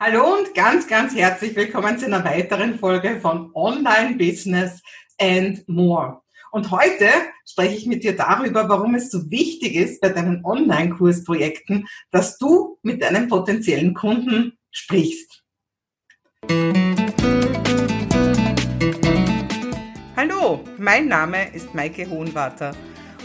Hallo und ganz, ganz herzlich willkommen zu einer weiteren Folge von Online Business and More. Und heute spreche ich mit dir darüber, warum es so wichtig ist bei deinen Online-Kursprojekten, dass du mit deinen potenziellen Kunden sprichst. Hallo, mein Name ist Maike Hohenwarter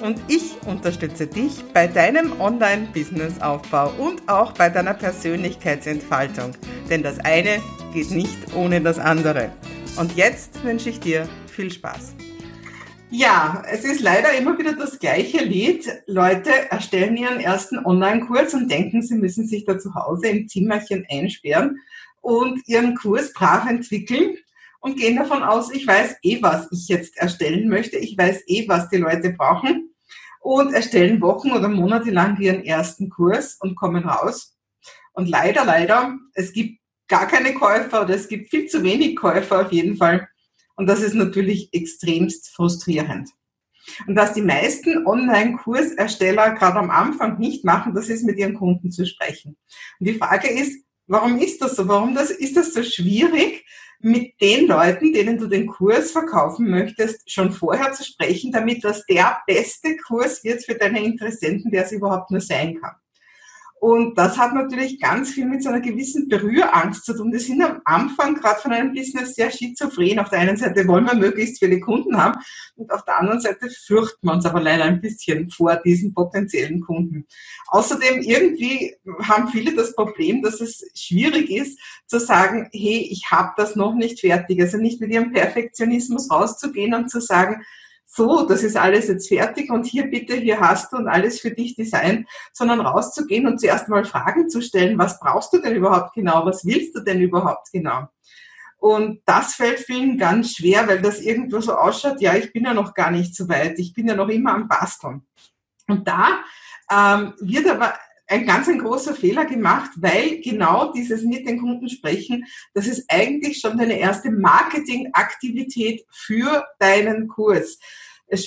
und ich unterstütze dich bei deinem Online-Business-Aufbau und auch bei deiner Persönlichkeitsentfaltung. Denn das eine geht nicht ohne das andere. Und jetzt wünsche ich dir viel Spaß. Ja, es ist leider immer wieder das gleiche Lied. Leute erstellen ihren ersten Online-Kurs und denken, sie müssen sich da zu Hause im Zimmerchen einsperren und ihren Kurs brav entwickeln und gehen davon aus, ich weiß eh, was ich jetzt erstellen möchte. Ich weiß eh, was die Leute brauchen und erstellen Wochen oder Monate lang ihren ersten Kurs und kommen raus. Und leider, leider, es gibt gar keine Käufer oder es gibt viel zu wenig Käufer auf jeden Fall. Und das ist natürlich extremst frustrierend. Und was die meisten Online-Kursersteller gerade am Anfang nicht machen, das ist mit ihren Kunden zu sprechen. Und die Frage ist, warum ist das so? Warum das, ist das so schwierig, mit den Leuten, denen du den Kurs verkaufen möchtest, schon vorher zu sprechen, damit das der beste Kurs wird für deine Interessenten, der es überhaupt nur sein kann. Und das hat natürlich ganz viel mit so einer gewissen Berührangst zu tun. Die sind am Anfang gerade von einem Business sehr schizophren. Auf der einen Seite wollen wir möglichst viele Kunden haben und auf der anderen Seite fürchten wir uns aber leider ein bisschen vor diesen potenziellen Kunden. Außerdem irgendwie haben viele das Problem, dass es schwierig ist zu sagen, hey, ich habe das noch nicht fertig. Also nicht mit ihrem Perfektionismus rauszugehen und zu sagen, so, das ist alles jetzt fertig und hier bitte, hier hast du und alles für dich designt, sondern rauszugehen und zuerst mal Fragen zu stellen, was brauchst du denn überhaupt genau, was willst du denn überhaupt genau? Und das fällt vielen ganz schwer, weil das irgendwo so ausschaut, ja, ich bin ja noch gar nicht so weit, ich bin ja noch immer am Basteln. Und da ähm, wird aber ein ganz ein großer Fehler gemacht, weil genau dieses mit den Kunden sprechen, das ist eigentlich schon deine erste Marketingaktivität für deinen Kurs.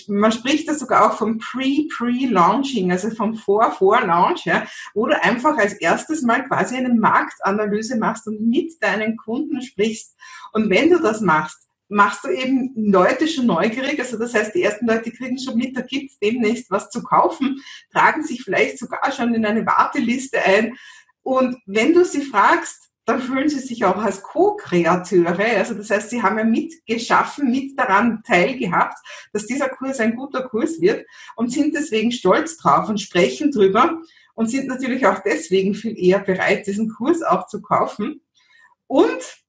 Man spricht da sogar auch vom Pre-Pre-Launching, also vom Vor-Vor-Launch, ja, wo du einfach als erstes mal quasi eine Marktanalyse machst und mit deinen Kunden sprichst. Und wenn du das machst, machst du eben Leute schon neugierig. Also das heißt, die ersten Leute kriegen schon mit, da gibt es demnächst was zu kaufen, tragen sich vielleicht sogar schon in eine Warteliste ein. Und wenn du sie fragst, dann fühlen sie sich auch als Co-Kreateure. Also das heißt, sie haben ja mitgeschaffen, mit daran teilgehabt, dass dieser Kurs ein guter Kurs wird und sind deswegen stolz drauf und sprechen drüber und sind natürlich auch deswegen viel eher bereit, diesen Kurs auch zu kaufen. Und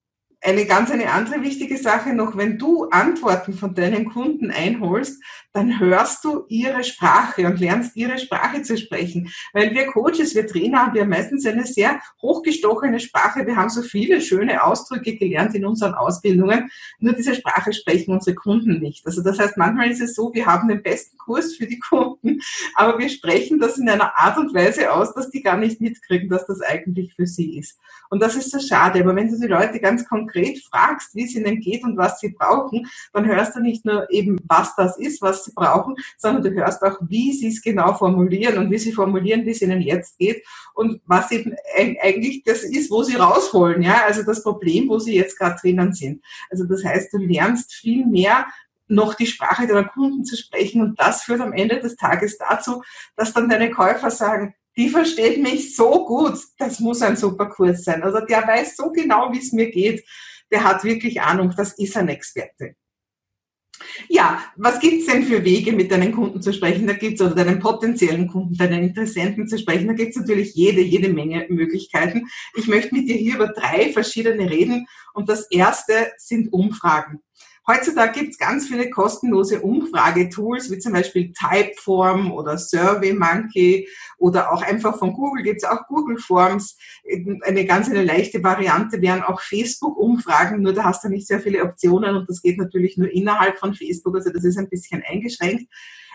eine ganz eine andere wichtige Sache noch, wenn du Antworten von deinen Kunden einholst, dann hörst du ihre Sprache und lernst ihre Sprache zu sprechen. Weil wir Coaches, wir Trainer haben ja meistens eine sehr hochgestochene Sprache. Wir haben so viele schöne Ausdrücke gelernt in unseren Ausbildungen. Nur diese Sprache sprechen unsere Kunden nicht. Also das heißt, manchmal ist es so, wir haben den besten Kurs für die Kunden, aber wir sprechen das in einer Art und Weise aus, dass die gar nicht mitkriegen, dass das eigentlich für sie ist. Und das ist so schade. Aber wenn du die Leute ganz konkret fragst, wie es ihnen geht und was sie brauchen, dann hörst du nicht nur eben, was das ist, was sie brauchen, sondern du hörst auch, wie sie es genau formulieren und wie sie formulieren, wie es ihnen jetzt geht und was eben eigentlich das ist, wo sie rausholen. Ja, also das Problem, wo sie jetzt gerade drinnen sind. Also das heißt, du lernst viel mehr noch die Sprache deiner Kunden zu sprechen und das führt am Ende des Tages dazu, dass dann deine Käufer sagen, die versteht mich so gut, das muss ein super Kurs sein. Also der weiß so genau, wie es mir geht. Der hat wirklich Ahnung, das ist ein Experte. Ja, was gibt's denn für Wege, mit deinen Kunden zu sprechen? Da gibt's oder deinen potenziellen Kunden, deinen Interessenten zu sprechen. Da gibt's natürlich jede, jede Menge Möglichkeiten. Ich möchte mit dir hier über drei verschiedene reden. Und das erste sind Umfragen. Heutzutage gibt es ganz viele kostenlose Umfragetools, wie zum Beispiel Typeform oder SurveyMonkey oder auch einfach von Google gibt es auch Google Forms. Eine ganz eine leichte Variante wären auch Facebook-Umfragen, nur da hast du nicht sehr viele Optionen und das geht natürlich nur innerhalb von Facebook, also das ist ein bisschen eingeschränkt.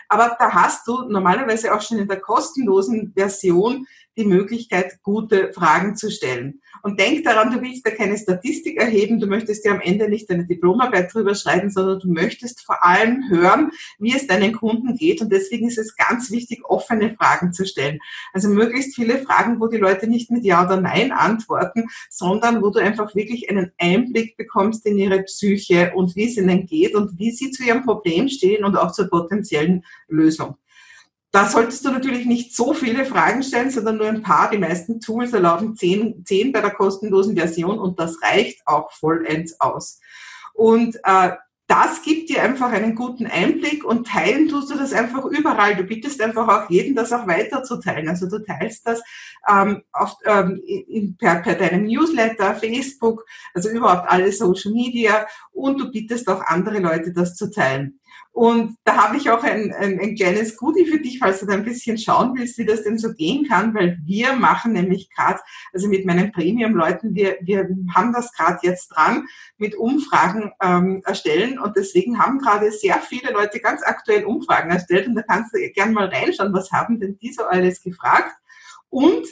Aber da hast du normalerweise auch schon in der kostenlosen Version die Möglichkeit, gute Fragen zu stellen. Und denk daran, du willst da keine Statistik erheben, du möchtest ja am Ende nicht deine Diplomarbeit drüber schreiben, sondern du möchtest vor allem hören, wie es deinen Kunden geht. Und deswegen ist es ganz wichtig, offene Fragen zu stellen. Also möglichst viele Fragen, wo die Leute nicht mit Ja oder Nein antworten, sondern wo du einfach wirklich einen Einblick bekommst in ihre Psyche und wie es ihnen geht und wie sie zu ihrem Problem stehen und auch zur potenziellen Lösung. Da solltest du natürlich nicht so viele Fragen stellen, sondern nur ein paar. Die meisten Tools erlauben zehn, zehn bei der kostenlosen Version und das reicht auch vollends aus. Und äh, das gibt dir einfach einen guten Einblick und teilen tust du das einfach überall. Du bittest einfach auch jeden, das auch weiterzuteilen. Also du teilst das ähm, auf, ähm, in, per, per deinem Newsletter, Facebook, also überhaupt alle Social Media und du bittest auch andere Leute, das zu teilen. Und da habe ich auch ein, ein, ein kleines Goodie für dich, falls du da ein bisschen schauen willst, wie das denn so gehen kann, weil wir machen nämlich gerade, also mit meinen Premium-Leuten, wir, wir haben das gerade jetzt dran, mit Umfragen ähm, erstellen und deswegen haben gerade sehr viele Leute ganz aktuell Umfragen erstellt und da kannst du gerne mal reinschauen, was haben denn die so alles gefragt. Und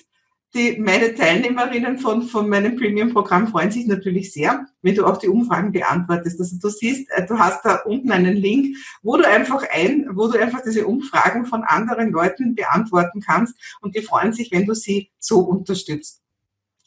die, meine Teilnehmerinnen von, von meinem Premium-Programm freuen sich natürlich sehr, wenn du auch die Umfragen beantwortest. Also du siehst, äh, du hast da unten einen Link, wo du einfach ein, wo du einfach diese Umfragen von anderen Leuten beantworten kannst und die freuen sich, wenn du sie so unterstützt.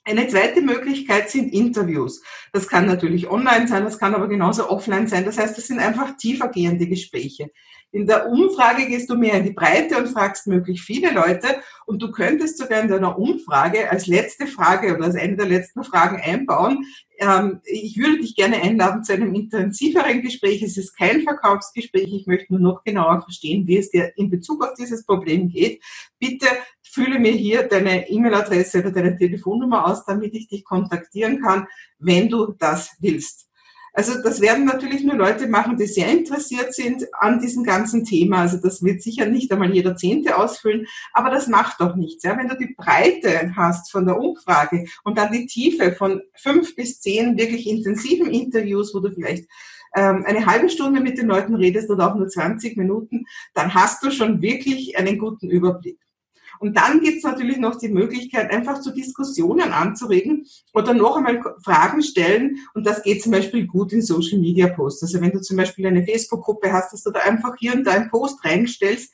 Eine zweite Möglichkeit sind Interviews. Das kann natürlich online sein, das kann aber genauso offline sein. Das heißt, das sind einfach tiefergehende Gespräche. In der Umfrage gehst du mehr in die Breite und fragst möglichst viele Leute und du könntest sogar in deiner Umfrage als letzte Frage oder als eine der letzten Fragen einbauen. Ähm, ich würde dich gerne einladen zu einem intensiveren Gespräch. Es ist kein Verkaufsgespräch. Ich möchte nur noch genauer verstehen, wie es dir in Bezug auf dieses Problem geht. Bitte fülle mir hier deine E-Mail-Adresse oder deine Telefonnummer aus, damit ich dich kontaktieren kann, wenn du das willst. Also das werden natürlich nur Leute machen, die sehr interessiert sind an diesem ganzen Thema. Also das wird sicher nicht einmal jeder Zehnte ausfüllen, aber das macht doch nichts. Ja? Wenn du die Breite hast von der Umfrage und dann die Tiefe von fünf bis zehn wirklich intensiven Interviews, wo du vielleicht ähm, eine halbe Stunde mit den Leuten redest oder auch nur 20 Minuten, dann hast du schon wirklich einen guten Überblick. Und dann gibt es natürlich noch die Möglichkeit, einfach zu Diskussionen anzuregen oder noch einmal Fragen stellen. Und das geht zum Beispiel gut in Social Media Posts. Also wenn du zum Beispiel eine Facebook-Gruppe hast, dass du da einfach hier und da einen Post reinstellst,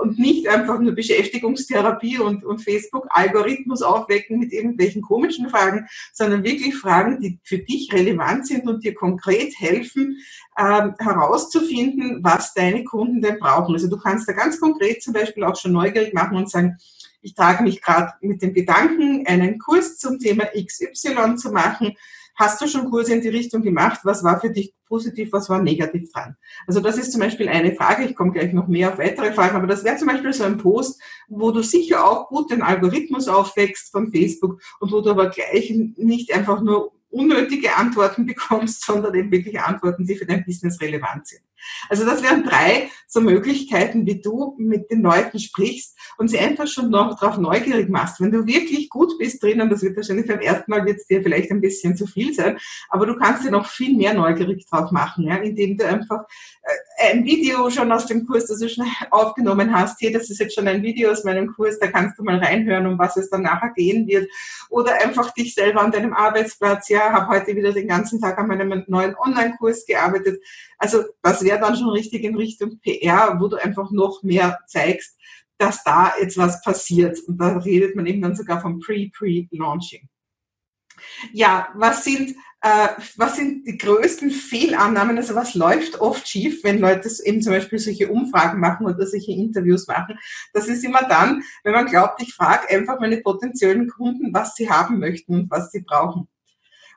und nicht einfach nur Beschäftigungstherapie und, und Facebook-Algorithmus aufwecken mit irgendwelchen komischen Fragen, sondern wirklich Fragen, die für dich relevant sind und dir konkret helfen, ähm, herauszufinden, was deine Kunden denn brauchen. Also du kannst da ganz konkret zum Beispiel auch schon neugierig machen und sagen, ich trage mich gerade mit dem Gedanken, einen Kurs zum Thema XY zu machen Hast du schon Kurse in die Richtung gemacht? Was war für dich positiv, was war negativ dran? Also das ist zum Beispiel eine Frage. Ich komme gleich noch mehr auf weitere Fragen, aber das wäre zum Beispiel so ein Post, wo du sicher auch gut den Algorithmus aufwächst von Facebook und wo du aber gleich nicht einfach nur unnötige Antworten bekommst, sondern eben wirklich Antworten, die für dein Business relevant sind. Also das wären drei so Möglichkeiten, wie du mit den Leuten sprichst und sie einfach schon noch darauf neugierig machst. Wenn du wirklich gut bist drin, und das wird wahrscheinlich beim ersten Mal wird dir vielleicht ein bisschen zu viel sein, aber du kannst dir noch viel mehr neugierig drauf machen, ja, indem du einfach äh, ein Video schon aus dem Kurs, das du schon aufgenommen hast, hier, das ist jetzt schon ein Video aus meinem Kurs, da kannst du mal reinhören, um was es dann nachher gehen wird. Oder einfach dich selber an deinem Arbeitsplatz, ja, habe heute wieder den ganzen Tag an meinem neuen Online-Kurs gearbeitet. Also das wäre dann schon richtig in Richtung PR, wo du einfach noch mehr zeigst, dass da jetzt was passiert. Und da redet man eben dann sogar vom Pre-Pre-Launching. Ja, was sind, äh, was sind die größten Fehlannahmen? Also was läuft oft schief, wenn Leute eben zum Beispiel solche Umfragen machen oder solche Interviews machen? Das ist immer dann, wenn man glaubt, ich frage einfach meine potenziellen Kunden, was sie haben möchten und was sie brauchen.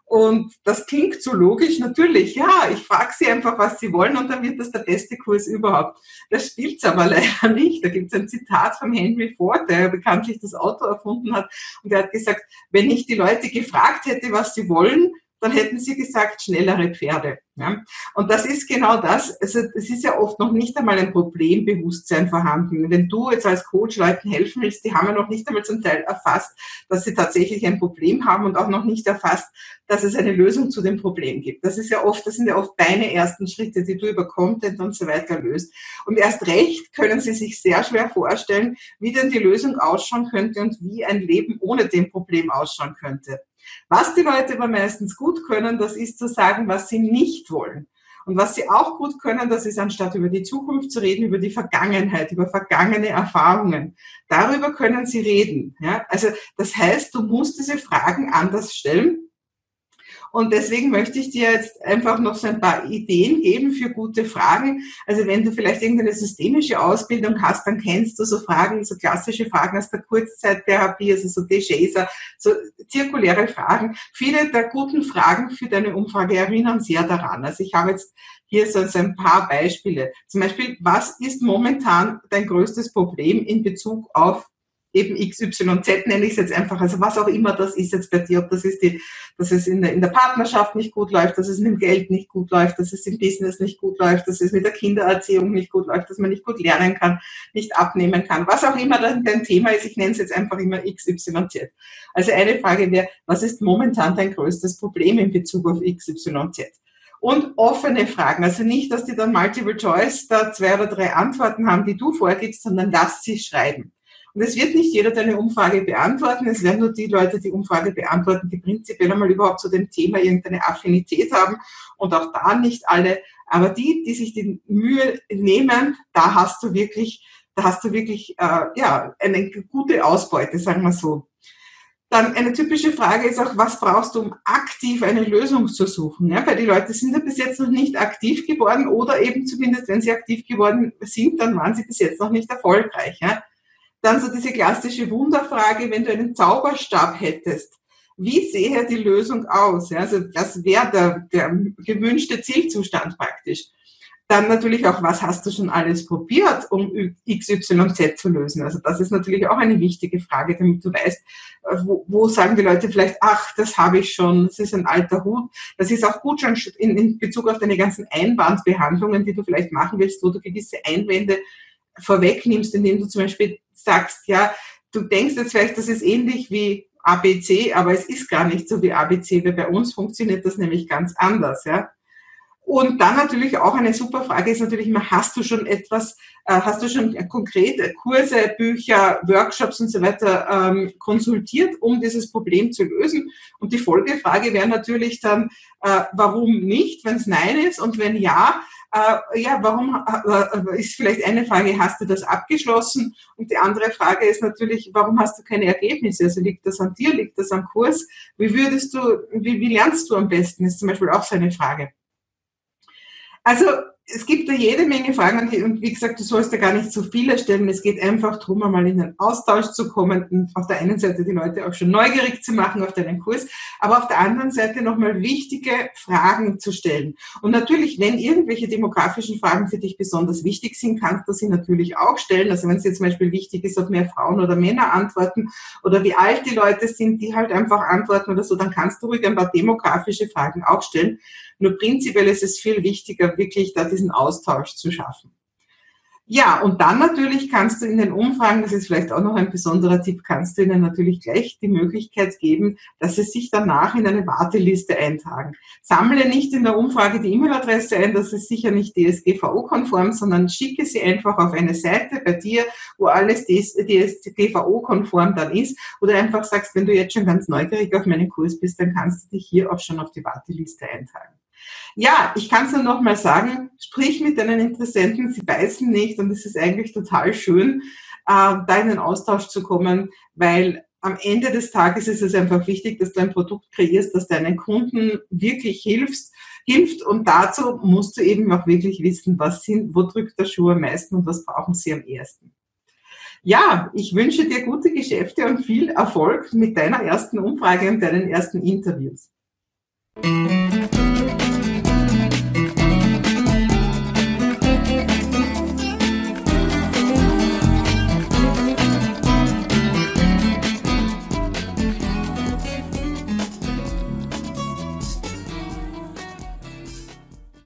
Und das klingt so logisch, natürlich, ja, ich frage sie einfach, was sie wollen und dann wird das der beste Kurs überhaupt. Das spielt's aber leider nicht. Da gibt's ein Zitat von Henry Ford, der bekanntlich das Auto erfunden hat und der hat gesagt, wenn ich die Leute gefragt hätte, was sie wollen, dann hätten sie gesagt, schnellere Pferde. Ja? Und das ist genau das. Also es ist ja oft noch nicht einmal ein Problembewusstsein vorhanden. Wenn du jetzt als Coach Leuten helfen willst, die haben ja noch nicht einmal zum Teil erfasst, dass sie tatsächlich ein Problem haben und auch noch nicht erfasst, dass es eine Lösung zu dem Problem gibt. Das ist ja oft, das sind ja oft deine ersten Schritte, die du über Content und so weiter löst. Und erst recht können sie sich sehr schwer vorstellen, wie denn die Lösung ausschauen könnte und wie ein Leben ohne dem Problem ausschauen könnte. Was die Leute aber meistens gut können, das ist zu sagen, was sie nicht wollen. Und was sie auch gut können, das ist anstatt über die Zukunft zu reden, über die Vergangenheit, über vergangene Erfahrungen. Darüber können sie reden. Ja? Also das heißt, du musst diese Fragen anders stellen und deswegen möchte ich dir jetzt einfach noch so ein paar Ideen geben für gute Fragen. Also wenn du vielleicht irgendeine systemische Ausbildung hast, dann kennst du so Fragen, so klassische Fragen aus der Kurzzeittherapie, also so DJser, so zirkuläre Fragen. Viele der guten Fragen für deine Umfrage erinnern sehr daran. Also ich habe jetzt hier so ein paar Beispiele. Zum Beispiel, was ist momentan dein größtes Problem in Bezug auf eben XYZ nenne ich es jetzt einfach, also was auch immer das ist jetzt bei dir, ob das ist die, dass es in der, in der Partnerschaft nicht gut läuft, dass es mit dem Geld nicht gut läuft, dass es im Business nicht gut läuft, dass es mit der Kindererziehung nicht gut läuft, dass man nicht gut lernen kann, nicht abnehmen kann, was auch immer dein Thema ist, ich nenne es jetzt einfach immer XYZ. Also eine Frage wäre, was ist momentan dein größtes Problem in Bezug auf XYZ? und offene Fragen. Also nicht, dass die dann Multiple Choice da zwei oder drei Antworten haben, die du vorgibst, sondern lass sie schreiben. Und es wird nicht jeder deine Umfrage beantworten. Es werden nur die Leute die Umfrage beantworten, die prinzipiell einmal überhaupt zu dem Thema irgendeine Affinität haben und auch da nicht alle. Aber die, die sich die Mühe nehmen, da hast du wirklich, da hast du wirklich, äh, ja, eine gute Ausbeute, sagen wir so. Dann eine typische Frage ist auch, was brauchst du, um aktiv eine Lösung zu suchen? Ja, weil die Leute sind ja bis jetzt noch nicht aktiv geworden oder eben zumindest, wenn sie aktiv geworden sind, dann waren sie bis jetzt noch nicht erfolgreich. Ja? Dann so diese klassische Wunderfrage, wenn du einen Zauberstab hättest, wie sehe die Lösung aus? Also das wäre der, der gewünschte Zielzustand praktisch. Dann natürlich auch, was hast du schon alles probiert, um XYZ zu lösen? Also das ist natürlich auch eine wichtige Frage, damit du weißt, äh, wo, wo sagen die Leute vielleicht, ach, das habe ich schon, das ist ein alter Hut. Das ist auch gut schon in, in Bezug auf deine ganzen Einwandbehandlungen, die du vielleicht machen willst, wo du gewisse Einwände vorwegnimmst, indem du zum Beispiel sagst, ja, du denkst jetzt vielleicht, das ist ähnlich wie ABC, aber es ist gar nicht so wie ABC, weil bei uns funktioniert das nämlich ganz anders, ja. Und dann natürlich auch eine super Frage ist natürlich immer, hast du schon etwas, äh, hast du schon konkret Kurse, Bücher, Workshops und so weiter ähm, konsultiert, um dieses Problem zu lösen? Und die Folgefrage wäre natürlich dann, äh, warum nicht, wenn es Nein ist und wenn ja, äh, ja, warum äh, äh, ist vielleicht eine Frage, hast du das abgeschlossen? Und die andere Frage ist natürlich, warum hast du keine Ergebnisse? Also liegt das an dir, liegt das am Kurs? Wie würdest du, wie, wie lernst du am besten? Ist zum Beispiel auch so eine Frage. Also es gibt da jede Menge Fragen und wie gesagt, du sollst da gar nicht so viele stellen. Es geht einfach darum, einmal in den Austausch zu kommen und auf der einen Seite die Leute auch schon neugierig zu machen auf deinen Kurs, aber auf der anderen Seite nochmal wichtige Fragen zu stellen. Und natürlich, wenn irgendwelche demografischen Fragen für dich besonders wichtig sind, kannst du sie natürlich auch stellen. Also wenn es jetzt zum Beispiel wichtig ist, ob mehr Frauen oder Männer antworten oder wie alt die Leute sind, die halt einfach antworten oder so, dann kannst du ruhig ein paar demografische Fragen auch stellen. Nur prinzipiell ist es viel wichtiger, wirklich da diesen Austausch zu schaffen. Ja, und dann natürlich kannst du in den Umfragen, das ist vielleicht auch noch ein besonderer Tipp, kannst du ihnen natürlich gleich die Möglichkeit geben, dass sie sich danach in eine Warteliste eintragen. Sammle nicht in der Umfrage die E-Mail-Adresse ein, das ist sicher nicht DSGVO-konform, sondern schicke sie einfach auf eine Seite bei dir, wo alles DSGVO-konform dann ist. Oder einfach sagst, wenn du jetzt schon ganz neugierig auf meinen Kurs bist, dann kannst du dich hier auch schon auf die Warteliste eintragen. Ja, ich kann es nur noch mal sagen, sprich mit deinen Interessenten, sie beißen nicht und es ist eigentlich total schön, äh, da in den Austausch zu kommen, weil am Ende des Tages ist es einfach wichtig, dass du ein Produkt kreierst, das deinen Kunden wirklich hilfst, hilft und dazu musst du eben auch wirklich wissen, was sind, wo drückt der Schuh am meisten und was brauchen sie am ersten. Ja, ich wünsche dir gute Geschäfte und viel Erfolg mit deiner ersten Umfrage und deinen ersten Interviews. Música